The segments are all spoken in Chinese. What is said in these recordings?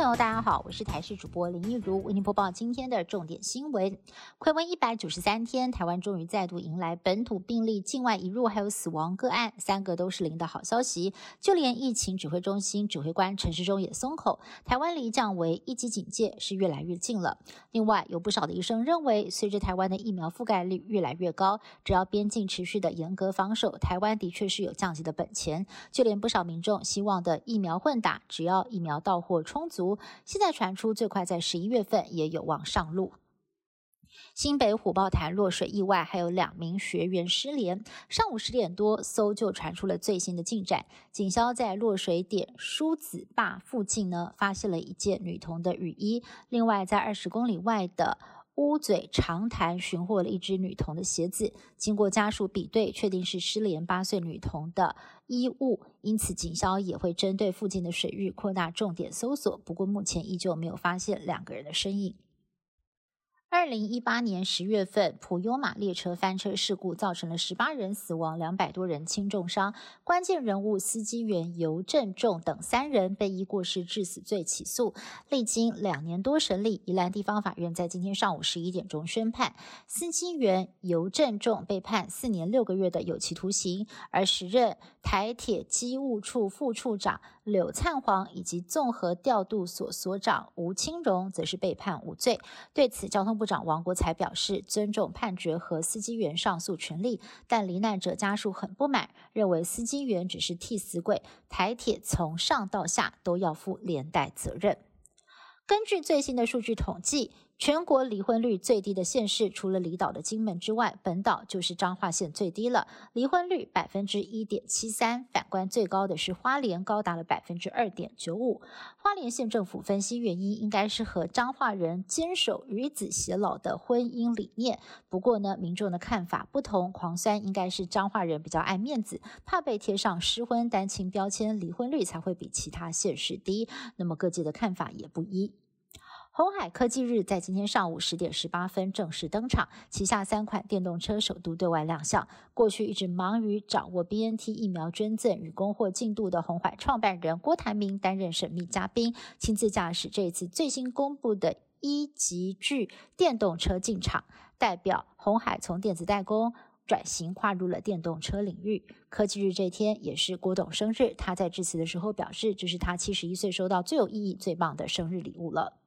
朋友，大家好，我是台视主播林一如，为您播报今天的重点新闻。快问一百九十三天，台湾终于再度迎来本土病例、境外移入还有死亡个案，三个都是零的好消息。就连疫情指挥中心指挥官陈时中也松口，台湾离降为一级警戒是越来越近了。另外，有不少的医生认为，随着台湾的疫苗覆盖率越来越高，只要边境持续的严格防守，台湾的确是有降级的本钱。就连不少民众希望的疫苗混打，只要疫苗到货充足，现在传出最快在十一月份也有望上路。新北虎豹潭落水意外，还有两名学员失联。上午十点多，搜救传出了最新的进展。警消在落水点梳子坝附近呢，发现了一件女童的雨衣。另外，在二十公里外的乌嘴长潭寻获了一只女童的鞋子。经过家属比对，确定是失联八岁女童的衣物。因此，警消也会针对附近的水域扩大重点搜索。不过，目前依旧没有发现两个人的身影。二零一八年十月份，普悠玛列车翻车事故造成了十八人死亡，两百多人轻重伤。关键人物司机员尤正仲等三人被依过失致死罪起诉，历经两年多审理，宜兰地方法院在今天上午十一点钟宣判，司机员尤正仲被判四年六个月的有期徒刑，而时任台铁机务处副处长柳灿煌以及综合调度所所长吴清荣则是被判无罪。对此，交通部长王国才表示尊重判决和司机员上诉权利，但罹难者家属很不满，认为司机员只是替死鬼，台铁从上到下都要负连带责任。根据最新的数据统计。全国离婚率最低的县市，除了离岛的金门之外，本岛就是彰化县最低了，离婚率百分之一点七三。反观最高的是花莲，高达了百分之二点九五。花莲县政府分析原因，应该是和彰化人坚守与子偕老的婚姻理念。不过呢，民众的看法不同，狂酸应该是彰化人比较爱面子，怕被贴上失婚单亲标签，离婚率才会比其他县市低。那么各界的看法也不一。红海科技日在今天上午十点十八分正式登场，旗下三款电动车首度对外亮相。过去一直忙于掌握 BNT 疫苗捐赠与供货进度的红海创办人郭台铭担任神秘嘉宾，亲自驾驶这次最新公布的一级巨电动车进场，代表红海从电子代工转型跨入了电动车领域。科技日这天也是郭董生日，他在致辞的时候表示，这是他七十一岁收到最有意义、最棒的生日礼物了。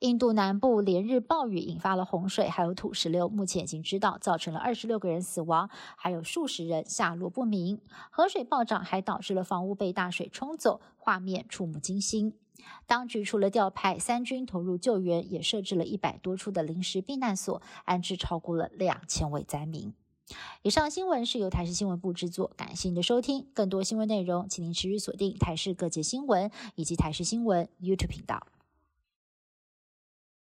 印度南部连日暴雨引发了洪水，还有土石流，目前已经知道造成了二十六个人死亡，还有数十人下落不明。河水暴涨还导致了房屋被大水冲走，画面触目惊心。当局除了调派三军投入救援，也设置了一百多处的临时避难所，安置超过了两千位灾民。以上新闻是由台视新闻部制作，感谢您的收听。更多新闻内容，请您持续锁定台视各界新闻以及台视新闻 YouTube 频道。